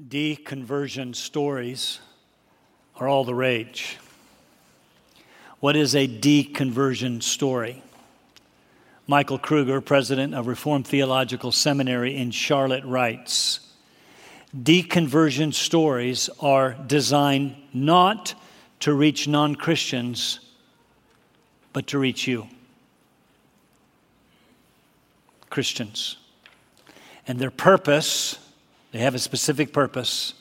Deconversion stories are all the rage. What is a deconversion story? Michael Kruger, president of Reformed Theological Seminary in Charlotte, writes Deconversion stories are designed not to reach non Christians, but to reach you, Christians. And their purpose they have a specific purpose.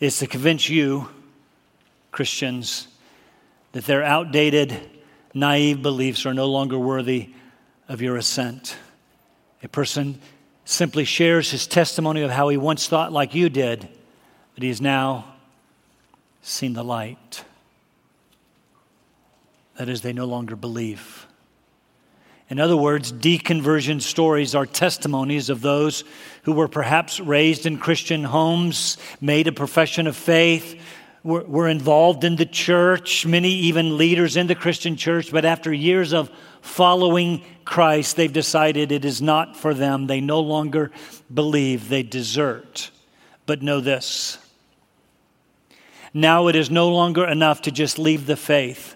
It's to convince you, Christians, that their outdated, naive beliefs are no longer worthy of your assent. A person simply shares his testimony of how he once thought like you did, but he has now seen the light. That is, they no longer believe. In other words, deconversion stories are testimonies of those who were perhaps raised in Christian homes, made a profession of faith, were, were, involved in the church, many even leaders in the Christian church, but after years of following Christ, they've decided it is not for them. They no longer believe, they desert. But know this now it is no longer enough to just leave the faith.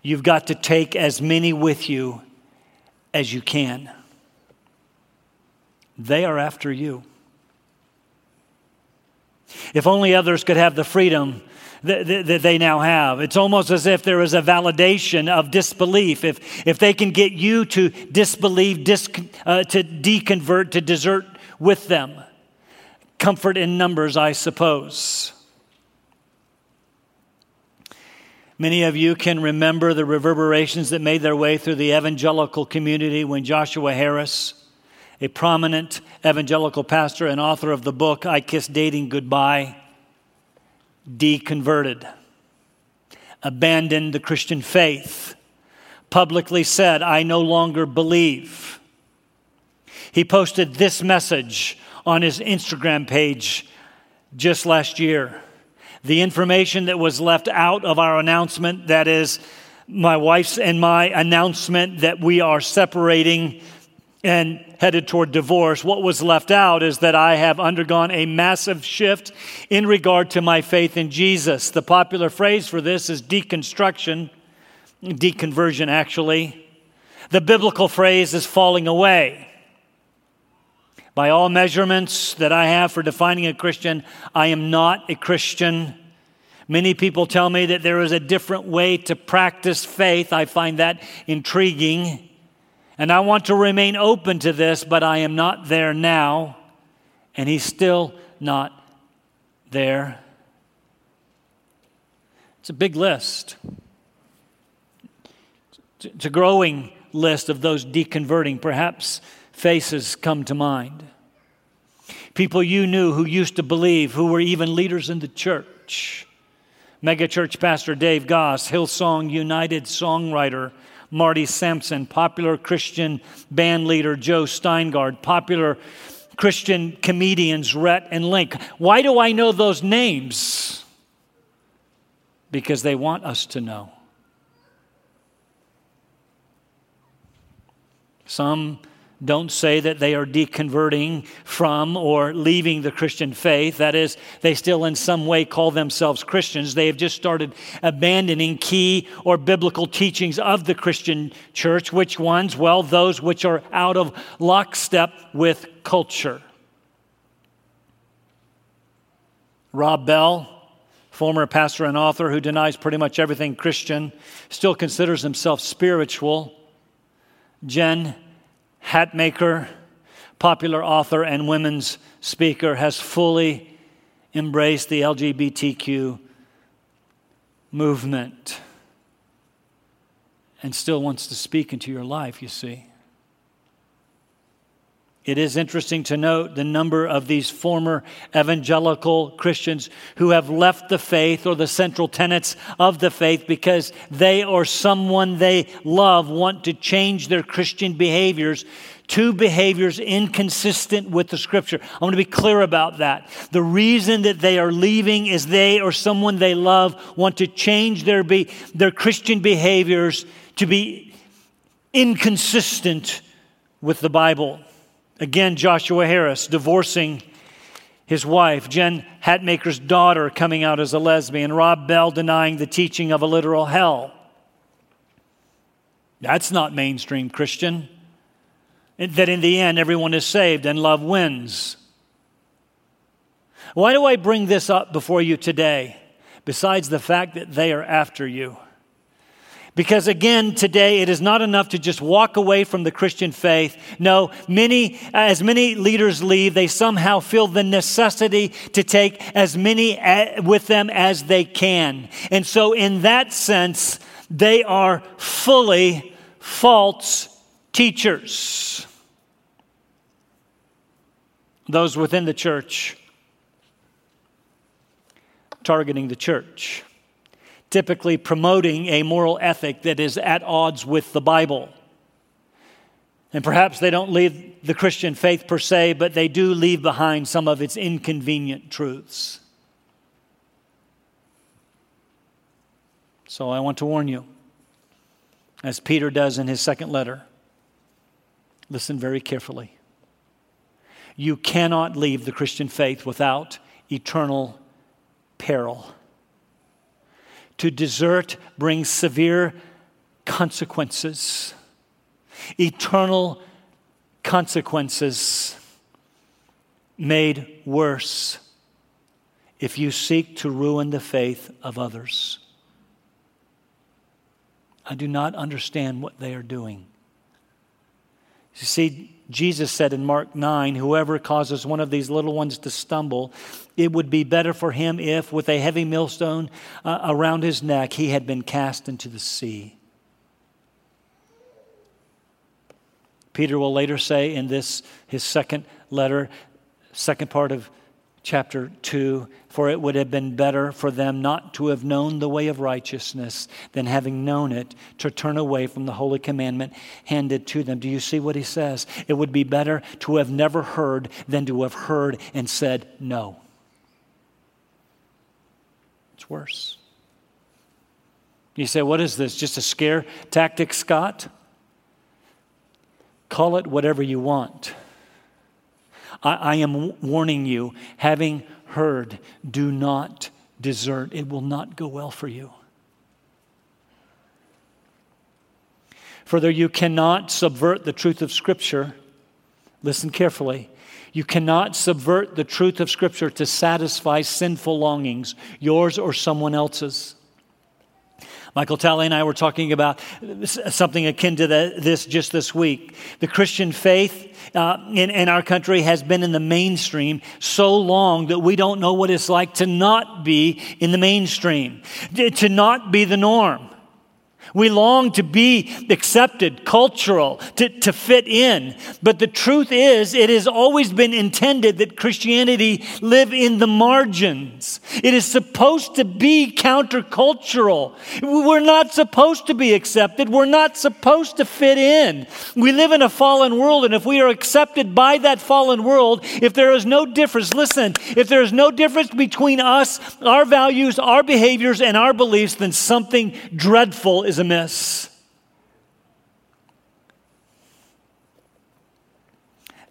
You've got to take as many with you as you can. They are after you. If only others could have the freedom that, they now have. It's almost as if there is a validation of disbelief. If, if they can get you to disbelieve, dis, uh, to deconvert, to desert with them. Comfort in numbers, I suppose. Many of you can remember the reverberations that made their way through the evangelical community when Joshua Harris, a prominent evangelical pastor and author of the book I Kissed Dating Goodbye, deconverted, abandoned the Christian faith, publicly said, I no longer believe. He posted this message on his Instagram page just last year the information that was left out of our announcement, that is, my wife's and my announcement that we are separating and headed toward divorce, what was left out is that I have undergone a massive shift in regard to my faith in Jesus. The popular phrase for this is deconstruction, deconversion, actually. The biblical phrase is falling away. By all measurements that I have for defining a Christian, I am not a Christian. Many people tell me that there is a different way to practice faith. I find that intriguing. And I want to remain open to this, but I am not there now. And he's still not there. It's a big list. It's a growing list of those deconverting. Perhaps faces come to mind. People you knew who used to believe, who were even leaders in the church. Megachurch pastor Dave Gass, Hillsong United songwriter Marty Sampson, popular Christian band leader Jon Steingard, popular Christian comedians Rhett and Link. Why do I know those names? Because they want us to know. Some don't say that they are deconverting from or leaving the Christian faith. That is, they still in some way call themselves Christians. They have just started abandoning key or biblical teachings of the Christian church. Which ones? Well, those which are out of lockstep with culture. Rob Bell, former pastor and author who denies pretty much everything Christian, still considers himself spiritual. Jen Hatmaker, popular author and women's speaker, has fully embraced the LGBTQ movement and still wants to speak into your life, you see. It is interesting to note the number of these former evangelical Christians who have left the faith or the central tenets of the faith because they or someone they love want to change their Christian behaviors to behaviors inconsistent with the scripture. I want to be clear about that. The reason that they are leaving is they or someone they love want to change their, be, their Christian behaviors to be inconsistent with the Bible. Again, Joshua Harris, divorcing his wife, Jen Hatmaker's daughter, coming out as a lesbian, Rob Bell denying the teaching of a literal hell. That's not mainstream Christian. That in the end, everyone is saved and love wins. Why do I bring this up before you today, besides the fact that they are after you? Because again, today it is not enough to just walk away from the Christian faith. No, many, uh, as many leaders leave, they somehow feel the necessity to take as many uh, with them as they can. And so, in that sense, they are fully false teachers. Those within the church targeting the church typically promoting a moral ethic that is at odds with the Bible. And perhaps they don't leave the Christian faith per se, but they do leave behind some of its inconvenient truths. So I want to warn you, as Peter does in his second letter, listen very carefully. You cannot leave the Christian faith without eternal peril. To desert brings severe consequences, eternal consequences made worse if you seek to ruin the faith of others. I do not understand what they are doing. You see, Jesus said in Mark 9, Whoever causes one of these little ones to stumble, it would be better for him if, with a heavy millstone uh, around his neck, he had been cast into the sea. Peter will later say in this, his second letter, second part of chapter 2 For it would have been better for them not to have known the way of righteousness than having known it to turn away from the holy commandment handed to them. Do you see what he says? It would be better to have never heard than to have heard and said no. It's worse. You say, What is this? Just a scare tactic, Scott? Call it whatever you want. I, I am warning you, having heard, do not desert. It will not go well for you. Further, you cannot subvert the truth of Scripture. Listen carefully. You cannot subvert the truth of Scripture to satisfy sinful longings, yours or someone else's. Michael Talley and I were talking about something akin to the, this just this week. The Christian faith uh, in, in our country has been in the mainstream so long that we don't know what it's like to not be in the mainstream, to not be the norm. We long to be accepted, cultural, to, to fit in. But the truth is, it has always been intended that Christianity live in the margins. It is supposed to be countercultural. We're not supposed to be accepted. We're not supposed to fit in. We live in a fallen world, and if we are accepted by that fallen world, if there is no difference, listen, if there is no difference between us, our values, our behaviors, and our beliefs, then something dreadful is amiss.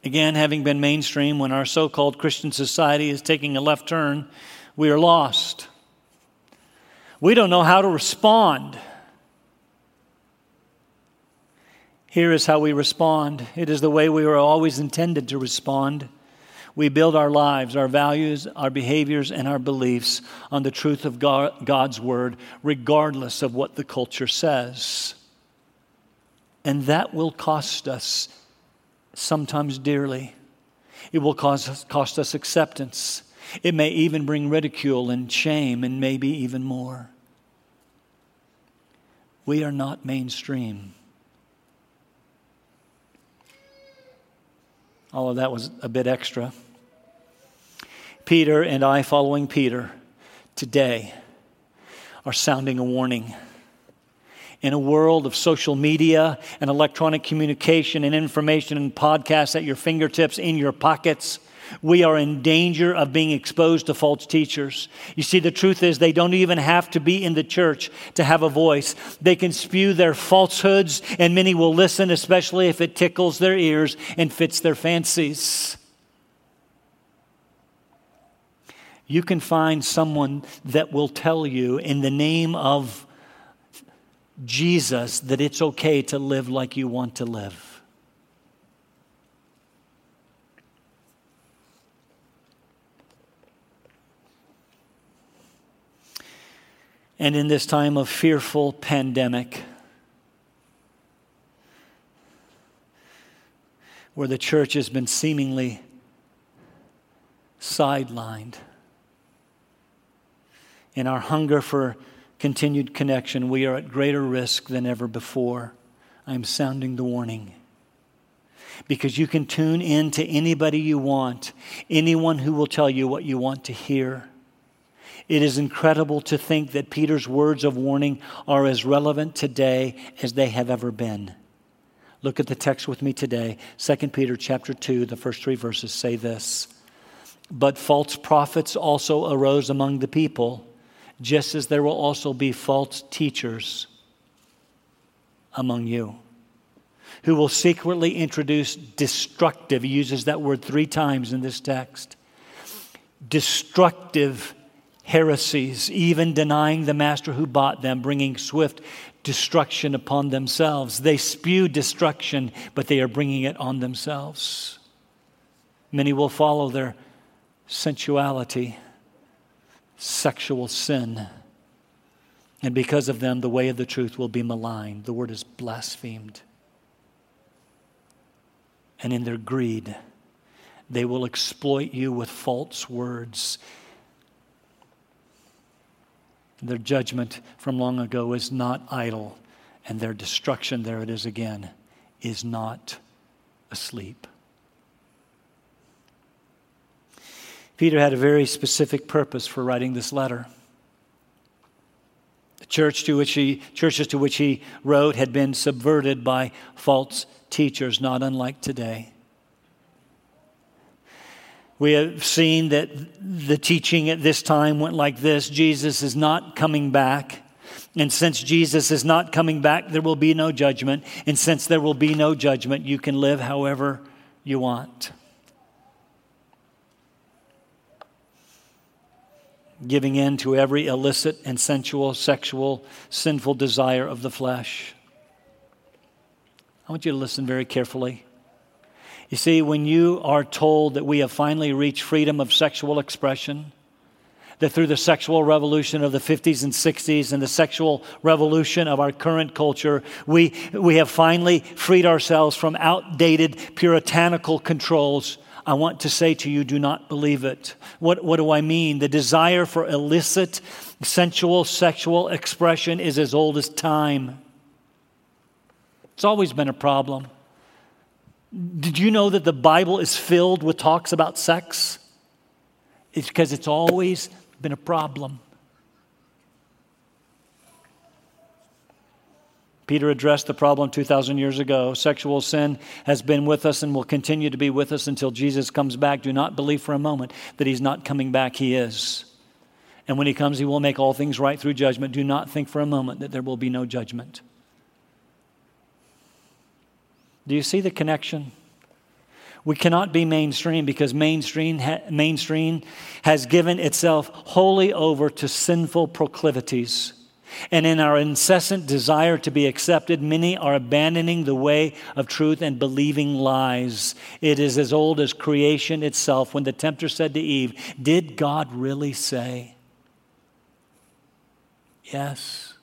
Again, having been mainstream, when our so called Christian society is taking a left turn, we are lost. We don't know how to respond. Here is how we respond it is the way we were always intended to respond. We build our lives, our values, our behaviors, and our beliefs on the truth of God, God's word, regardless of what the culture says. And that will cost us sometimes dearly. It will cost us acceptance. It may even bring ridicule and shame, and maybe even more. We are not mainstream. All of that was a bit extra. Peter and I, following Peter, today are sounding a warning. In a world of social media and electronic communication and information and podcasts at your fingertips, in your pockets, we are in danger of being exposed to false teachers. You see, the truth is, they don't even have to be in the church to have a voice. They can spew their falsehoods, and many will listen, especially if it tickles their ears and fits their fancies. You can find someone that will tell you in the name of Jesus that it's okay to live like you want to live. And in this time of fearful pandemic, where the church has been seemingly sidelined, in our hunger for continued connection, we are at greater risk than ever before. I'm sounding the warning. Because you can tune in to anybody you want, anyone who will tell you what you want to hear. It is incredible to think that Peter's words of warning are as relevant today as they have ever been. Look at the text with me today. 2 Peter chapter 2, the first 3 verses say this. But false prophets also arose among the people just as there will also be false teachers among you who will secretly introduce destructive, he uses that word three times in this text, destructive heresies, even denying the master who bought them, bringing swift destruction upon themselves. They spew destruction, but they are bringing it on themselves. Many will follow their sensuality sexual sin. And because of them, the way of the truth will be maligned. The word is blasphemed. And in their greed, they will exploit you with false words. Their judgment from long ago is not idle, and their destruction, there it is again, is not asleep. Peter had a very specific purpose for writing this letter. The church to which he, churches to which he wrote had been subverted by false teachers, not unlike today. We have seen that the teaching at this time went like this Jesus is not coming back. And since Jesus is not coming back, there will be no judgment. And since there will be no judgment, you can live however you want. Giving in to every illicit and sensual, sexual, sinful desire of the flesh. I want you to listen very carefully. You see, when you are told that we have finally reached freedom of sexual expression, that through the sexual revolution of the 50s and 60s and the sexual revolution of our current culture, we, we have finally freed ourselves from outdated puritanical controls I want to say to you, do not believe it. What, what do I mean? The desire for illicit, sensual, sexual expression is as old as time. It's always been a problem. Did you know that the Bible is filled with talks about sex? It's because it's always been a problem. Peter addressed the problem 2,000 years ago. Sexual sin has been with us and will continue to be with us until Jesus comes back. Do not believe for a moment that he's not coming back. He is. And when he comes, he will make all things right through judgment. Do not think for a moment that there will be no judgment. Do you see the connection? We cannot be mainstream because mainstream, ha- mainstream has given itself wholly over to sinful proclivities. And in our incessant desire to be accepted, many are abandoning the way of truth and believing lies. It is as old as creation itself when the tempter said to Eve, Did God really say? Yes,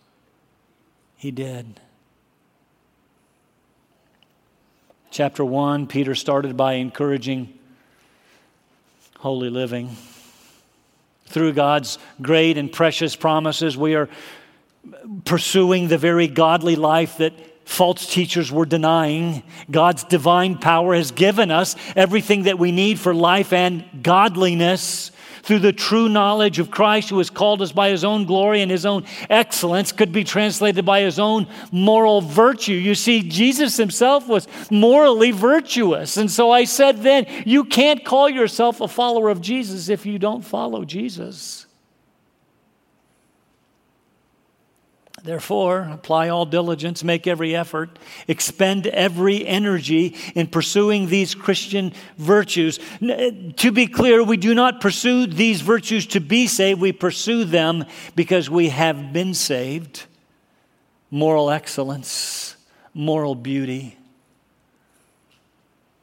he did. Chapter 1, Peter started by encouraging holy living. Through God's great and precious promises, we are pursuing the very godly life that false teachers were denying. God's divine power has given us everything that we need for life and godliness through the true knowledge of Christ who has called us by his own glory and his own excellence could be translated by his own moral virtue. You see, Jesus himself was morally virtuous. And so I said then, you can't call yourself a follower of Jesus if you don't follow Jesus. Therefore, apply all diligence, make every effort, expend every energy in pursuing these Christian virtues. Eh, to be clear, we do not pursue these virtues to be saved, we pursue them because we have been saved. Moral excellence, moral beauty,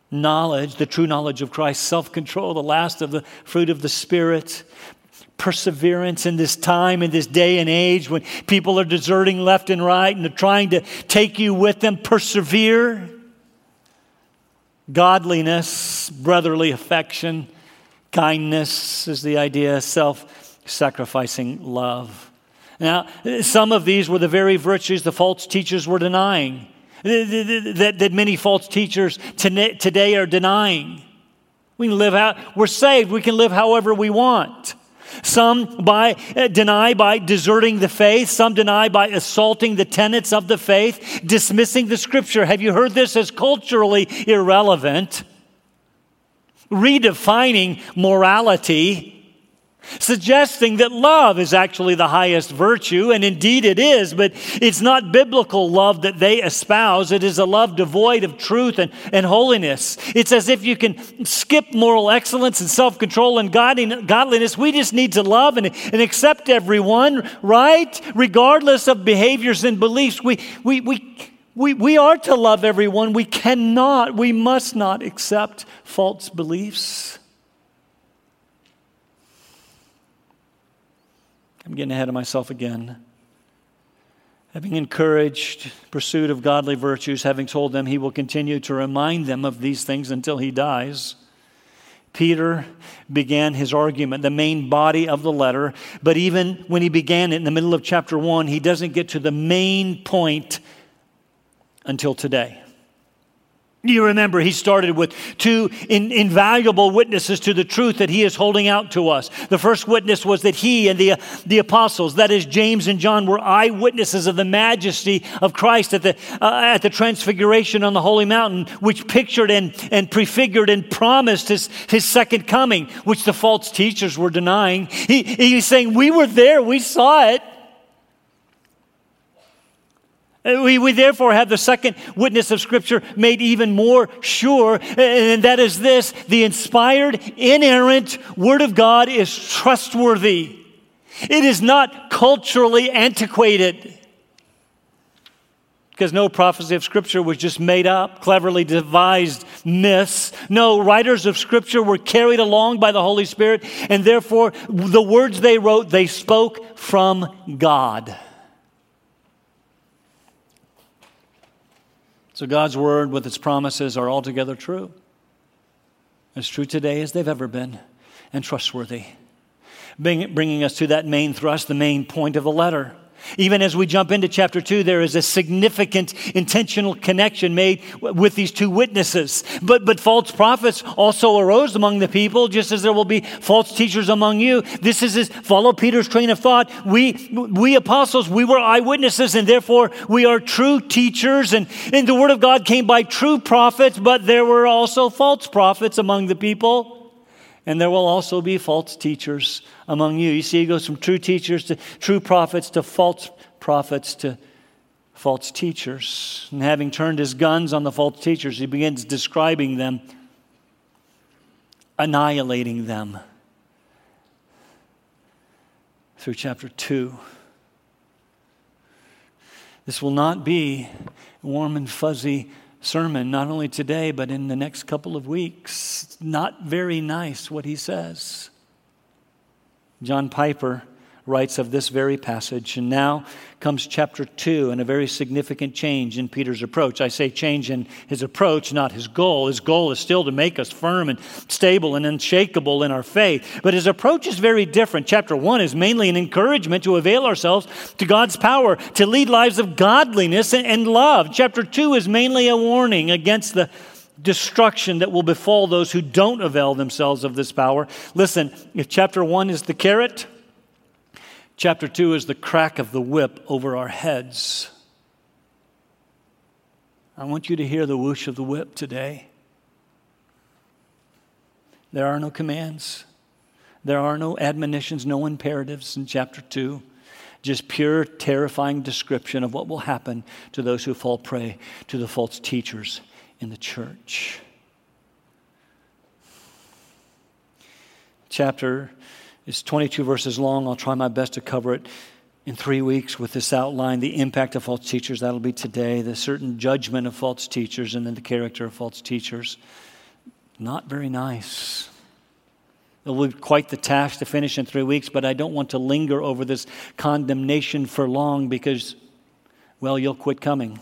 knowledge, the true knowledge of Christ, self control, the last of the fruit of the Spirit, perseverance in this time, in this day and age when people are deserting left and right and they're trying to take you with them. Persevere. Godliness, brotherly affection, kindness is the idea, self sacrificing love. Now, some of these were the very virtues the false teachers were denying, that, that many false teachers today are denying. We can live out, we're saved, we can live however we want. Some by, uh, deny by deserting the faith. Some deny by assaulting the tenets of the faith, dismissing the scripture. Have you heard this as culturally irrelevant? Redefining morality suggesting that love is actually the highest virtue, and indeed it is, but it's not biblical love that they espouse. It is a love devoid of truth and, and holiness. It's as if you can skip moral excellence and self control and godliness. We just need to love and, and accept everyone, right? Regardless of behaviors and beliefs. We, we, we, we, we are to love everyone. We cannot, we must not accept false beliefs. I'm getting ahead of myself again. Having encouraged pursuit of godly virtues, having told them he will continue to remind them of these things until he dies, Peter began his argument, the main body of the letter. But even when he began it in the middle of chapter one, he doesn't get to the main point until today. You remember, he started with two in, invaluable witnesses to the truth that he is holding out to us. The first witness was that he and the, the apostles, that is, James and John, were eyewitnesses of the majesty of Christ at the, uh, at the transfiguration on the holy mountain, which pictured and, and prefigured and promised his, his second coming, which the false teachers were denying. He, he's saying, We were there, we saw it. Uh, we, we therefore have the second witness of Scripture made even more sure, and that is this the inspired, inerrant Word of God is trustworthy. It is not culturally antiquated. Because no prophecy of Scripture was just made up, cleverly devised myths. No, writers of Scripture were carried along by the Holy Spirit, and therefore the words they wrote, they spoke from God. So God's word with its promises are altogether true. As true today as they've ever been and trustworthy. Bringing us to that main thrust, the main point of the letter. Even as we jump into chapter 2, there is a significant intentional connection made with these two witnesses. But, but false prophets also arose among the people, just as there will be false teachers among you. This is, follow Peter's train of thought. We, we apostles, we were eyewitnesses, and therefore we are true teachers. And, and the word of God came by true prophets, but there were also false prophets among the people and there will also be false teachers among you. You see, he goes from true teachers to true prophets to false prophets to false teachers. And having turned his guns on the false teachers, he begins describing them, annihilating them through chapter 2. This will not be warm and fuzzy sermon, not only today, but in the next couple of weeks. Not very nice what he says. John Piper writes of this very passage. And now comes chapter 2 and a very significant change in Peter's approach. I say change in his approach, not his goal. His goal is still to make us firm and stable and unshakable in our faith. But his approach is very different. Chapter 1 is mainly an encouragement to avail ourselves to God's power, to lead lives of godliness and love. Chapter 2 is mainly a warning against the destruction that will befall those who don't avail themselves of this power. Listen, if chapter 1 is the carrot, Chapter 2 is the crack of the whip over our heads. I want you to hear the whoosh of the whip today. There are no commands, there are no admonitions, no imperatives in chapter 2. Just pure, terrifying description of what will happen to those who fall prey to the false teachers in the church. Chapter is 22 verses long. I'll try my best to cover it in three weeks with this outline the impact of false teachers. That'll be today, the certain judgment of false teachers, and then the character of false teachers. Not very nice. It will be quite the task to finish in three weeks, but I don't want to linger over this condemnation for long because, well, you'll quit coming.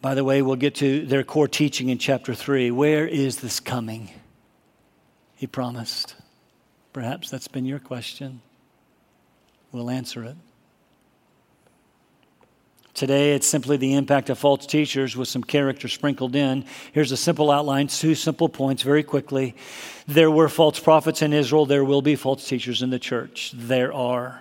By the way, we'll get to their core teaching in chapter 3. Where is this coming? He promised. Perhaps that's been your question. We'll answer it. Today, it's simply the impact of false teachers with some character sprinkled in. Here's a simple outline, two simple points very quickly. There were false prophets in Israel, there will be false teachers in the church. There are.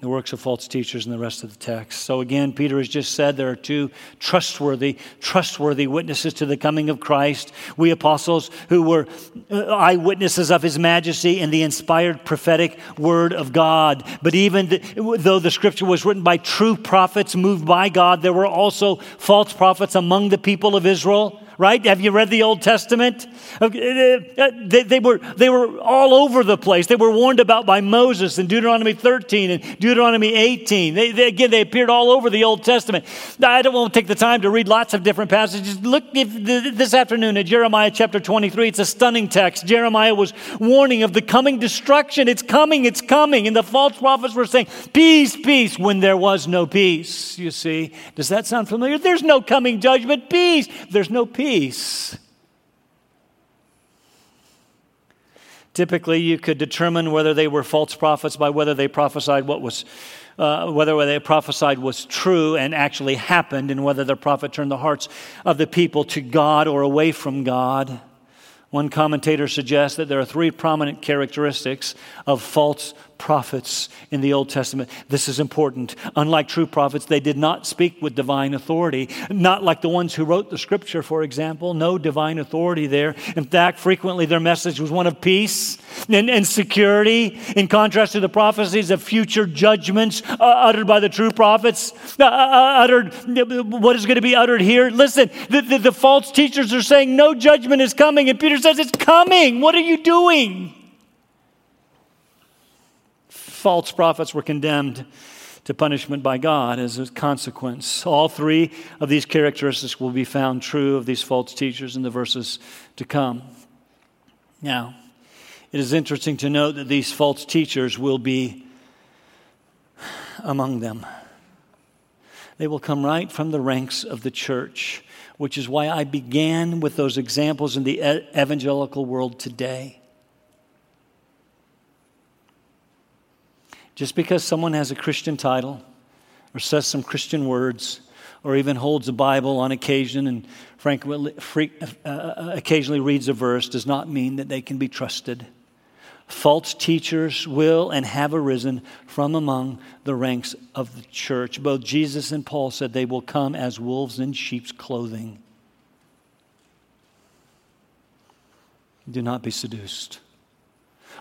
The works of false teachers and the rest of the text. So again, Peter has just said there are two trustworthy, trustworthy witnesses to the coming of Christ. We apostles who were uh, eyewitnesses of his majesty and the inspired prophetic word of God. But even the, though the scripture was written by true prophets moved by God, there were also false prophets among the people of Israel right? Have you read the Old Testament? Uh, uh, they, they, were, they were all over the place. They were warned about by Moses in Deuteronomy 13 and Deuteronomy 18. They, they, again, they appeared all over the Old Testament. I don't want to take the time to read lots of different passages. Look this afternoon at Jeremiah chapter 23. It's a stunning text. Jeremiah was warning of the coming destruction. It's coming, it's coming. And the false prophets were saying, Peace, peace, when there was no peace. You see, does that sound familiar? There's no coming judgment. Peace. There's no peace peace. Typically, you could determine whether they were false prophets by whether they prophesied what was, uh, whether what they prophesied was true and actually happened, and whether their prophet turned the hearts of the people to God or away from God. One commentator suggests that there are three prominent characteristics of false prophets in the Old Testament. This is important. Unlike true prophets, they did not speak with divine authority, not like the ones who wrote the scripture, for example. No divine authority there. In fact, frequently their message was one of peace and, and security, in contrast to the prophecies of future judgments uh, uttered by the true prophets, uh, uh, uh uttered what is going to be uttered here. Listen, the, the, the false teachers are saying no judgment is coming, and Peter says it's coming. What are you doing? False prophets were condemned to punishment by God as a consequence. All three of these characteristics will be found true of these false teachers in the verses to come. Now, it is interesting to note that these false teachers will be among them. They will come right from the ranks of the church, which is why I began with those examples in the evangelical world today. Just because someone has a Christian title or says some Christian words or even holds a Bible on occasion and frankly, uh, uh, occasionally reads a verse does not mean that they can be trusted. False teachers will and have arisen from among the ranks of the church. Both Jesus and Paul said they will come as wolves in sheep's clothing. Do not be seduced.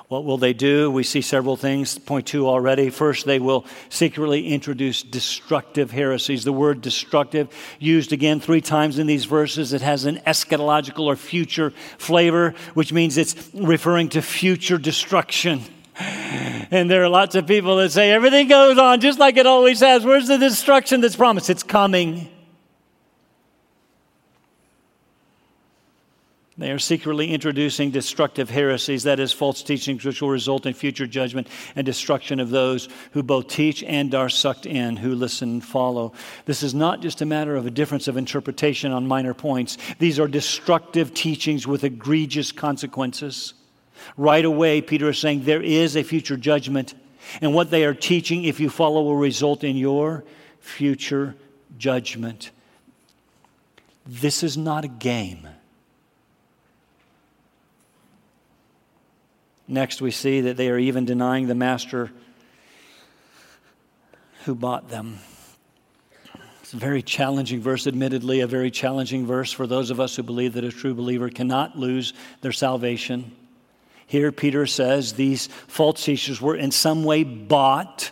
What will they do? We see several things. Point two already. First, they will secretly introduce destructive heresies. The word destructive, used again three times in these verses, it has an eschatological or future flavor, which means it's referring to future destruction. And there are lots of people that say everything goes on just like it always has. Where's the destruction that's promised? It's coming. They are secretly introducing destructive heresies, that is, false teachings, which will result in future judgment and destruction of those who both teach and are sucked in, who listen and follow. This is not just a matter of a difference of interpretation on minor points, these are destructive teachings with egregious consequences. Right away, Peter is saying there is a future judgment, and what they are teaching, if you follow, will result in your future judgment. This is not a game. Next, we see that they are even denying the master who bought them. It's a very challenging verse, admittedly, a very challenging verse for those of us who believe that a true believer cannot lose their salvation. Here, Peter says these false teachers were in some way bought,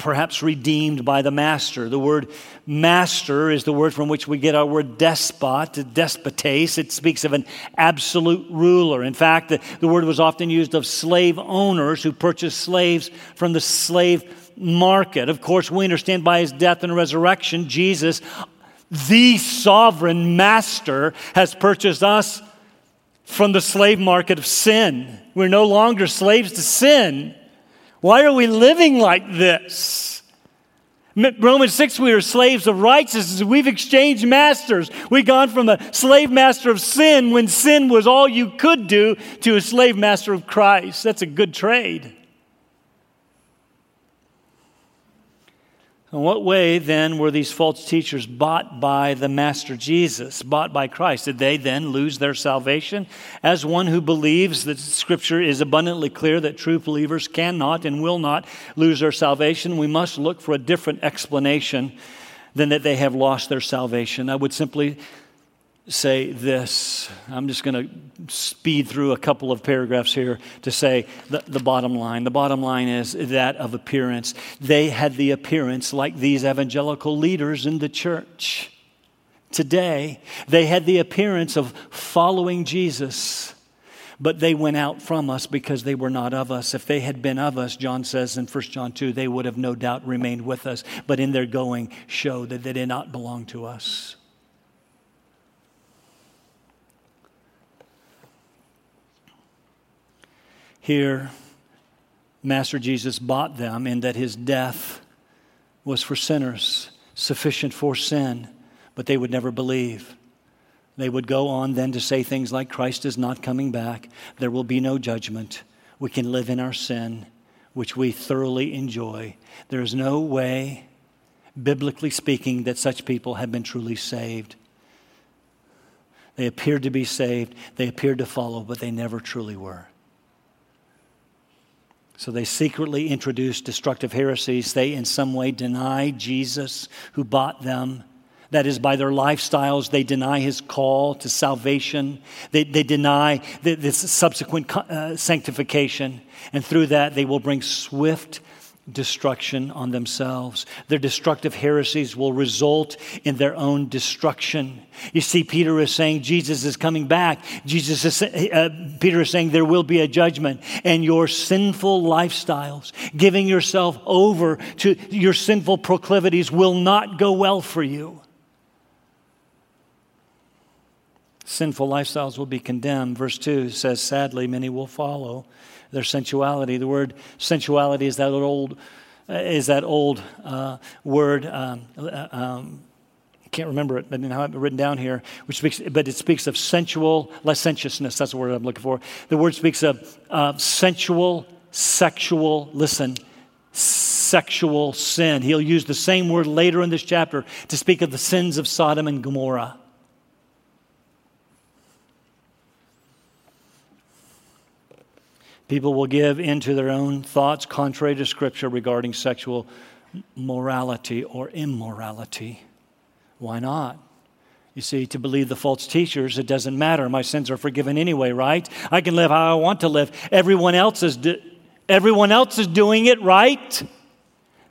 perhaps redeemed by the master. The word master is the word from which we get our word despot, despotes. It speaks of an absolute ruler. In fact, the, the word was often used of slave owners who purchased slaves from the slave market. Of course, we understand by his death and resurrection, Jesus, the sovereign master, has purchased us from the slave market of sin. We're no longer slaves to sin. Why are we living like this? Romans 6, we are slaves of righteousness. We've exchanged masters. We've gone from a slave master of sin when sin was all you could do to a slave master of Christ. That's a good trade. In what way then were these false teachers bought by the Master Jesus, bought by Christ? Did they then lose their salvation? As one who believes that Scripture is abundantly clear that true believers cannot and will not lose their salvation, we must look for a different explanation than that they have lost their salvation. I would simply say this. I'm just going to speed through a couple of paragraphs here to say the, the, bottom line. The bottom line is that of appearance. They had the appearance like these evangelical leaders in the church. Today, they had the appearance of following Jesus, but they went out from us because they were not of us. If they had been of us, John says in 1 John 2, they would have no doubt remained with us, but in their going showed that they did not belong to us. Here, Master Jesus bought them in that his death was for sinners, sufficient for sin, but they would never believe. They would go on then to say things like, Christ is not coming back, there will be no judgment, we can live in our sin, which we thoroughly enjoy. There is no way, biblically speaking, that such people have been truly saved. They appeared to be saved, they appeared to follow, but they never truly were. So they secretly introduced destructive heresies. They, in some way, deny Jesus who bought them. That is, by their lifestyles, they deny his call to salvation. They, they deny this subsequent uh, sanctification. And through that, they will bring swift destruction on themselves. Their destructive heresies will result in their own destruction. You see, Peter is saying Jesus is coming back. Jesus is, uh, Peter is saying there will be a judgment, and your sinful lifestyles, giving yourself over to your sinful proclivities, will not go well for you. Sinful lifestyles will be condemned. Verse 2 says, Sadly, many will follow their sensuality. The word sensuality is that old, uh, is that old uh, word. Um, uh, um, can't remember it, but I have it written down here. Which speaks, but it speaks of sensual licentiousness. That's the word I'm looking for. The word speaks of uh, sensual, sexual. Listen, sexual sin. He'll use the same word later in this chapter to speak of the sins of Sodom and Gomorrah. People will give into their own thoughts contrary to Scripture regarding sexual morality or immorality. Why not? You see, to believe the false teachers, it doesn't matter. My sins are forgiven anyway, right? I can live how I want to live. Everyone else is, do- everyone else is doing it, right?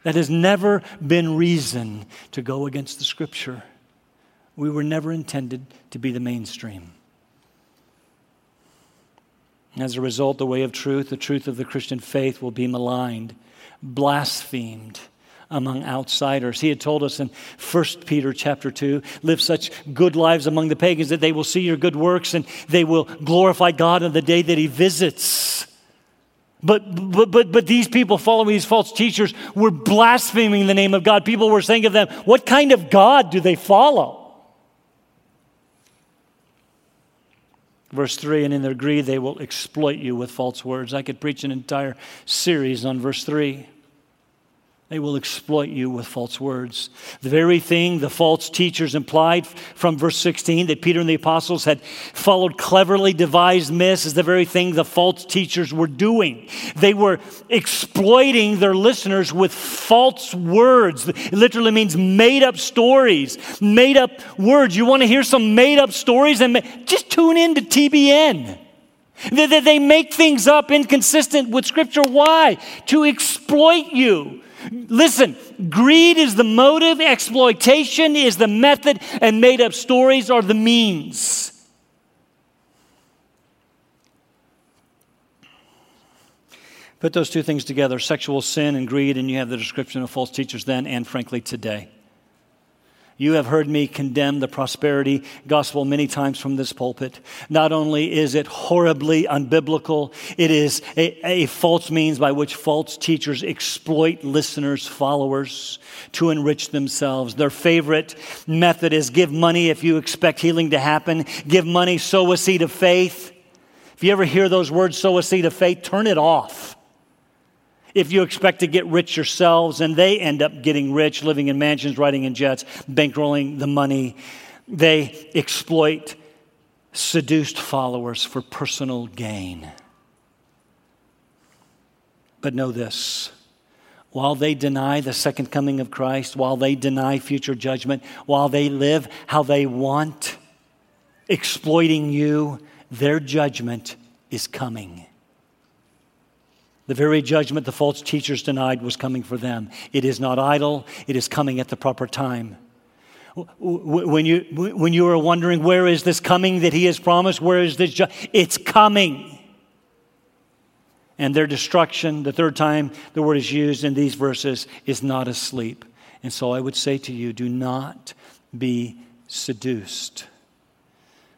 That has never been reason to go against the Scripture. We were never intended to be the mainstream. As a result, the way of truth, the truth of the Christian faith, will be maligned, blasphemed among outsiders. He had told us in 1 Peter chapter 2, live such good lives among the pagans that they will see your good works and they will glorify God on the day that he visits. But, but, but, but these people following these false teachers were blaspheming the name of God. People were saying of them, What kind of God do they follow? Verse 3 And in their greed, they will exploit you with false words. I could preach an entire series on verse 3. They will exploit you with false words. The very thing the false teachers implied from verse 16 that Peter and the apostles had followed cleverly devised myths is the very thing the false teachers were doing. They were exploiting their listeners with false words. It literally means made up stories, made up words. You want to hear some made up stories? And just tune in to TBN. They, make things up inconsistent with Scripture. Why? To exploit you. Listen, greed is the motive, exploitation is the method, and made up stories are the means. Put those two things together sexual sin and greed, and you have the description of false teachers then and frankly today. You have heard me condemn the prosperity gospel many times from this pulpit. Not only is it horribly unbiblical, it is a, a, false means by which false teachers exploit listeners, followers to enrich themselves. Their favorite method is give money if you expect healing to happen, give money, sow a seed of faith. If you ever hear those words, sow a seed of faith, turn it off if you expect to get rich yourselves, and they end up getting rich, living in mansions, riding in jets, bankrolling the money. They exploit seduced followers for personal gain. But know this while they deny the second coming of Christ, while they deny future judgment, while they live how they want, exploiting you, their judgment is coming. The very judgment the false teachers denied was coming for them. It is not idle, it is coming at the proper time. When you, when you are wondering, where is this coming that he has promised? Where is this? Ju-? It's coming. And their destruction, the third time the word is used in these verses, is not asleep. And so I would say to you, do not be seduced.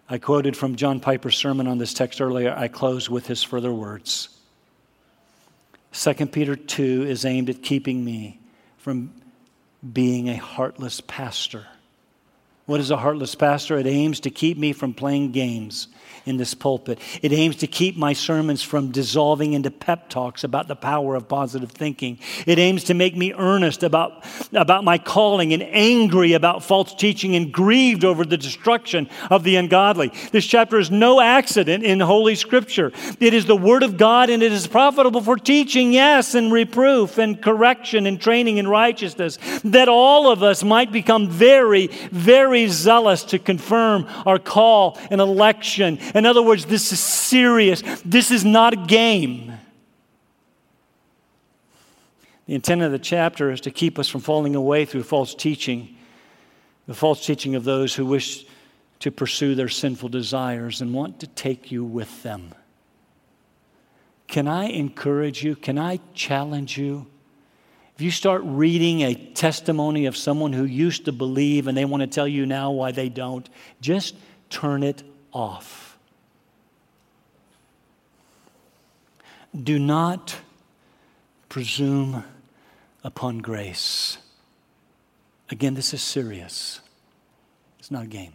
I quoted from John Piper's sermon on this text earlier. I close with his further words. 2 Peter 2 is aimed at keeping me from being a heartless pastor. What is a heartless pastor? It aims to keep me from playing games in this pulpit. It aims to keep my sermons from dissolving into pep talks about the power of positive thinking. It aims to make me earnest about, about my calling and angry about false teaching and grieved over the destruction of the ungodly. This chapter is no accident in Holy Scripture. It is the Word of God and it is profitable for teaching, yes, and reproof and correction and training in righteousness, that all of us might become very, very zealous to confirm our call and election in other words, this is serious. This is not a game. The intent of the chapter is to keep us from falling away through false teaching, the false teaching of those who wish to pursue their sinful desires and want to take you with them. Can I encourage you? Can I challenge you? If you start reading a testimony of someone who used to believe and they want to tell you now why they don't, just turn it off. Do not presume upon grace. Again, this is serious. It's not a game.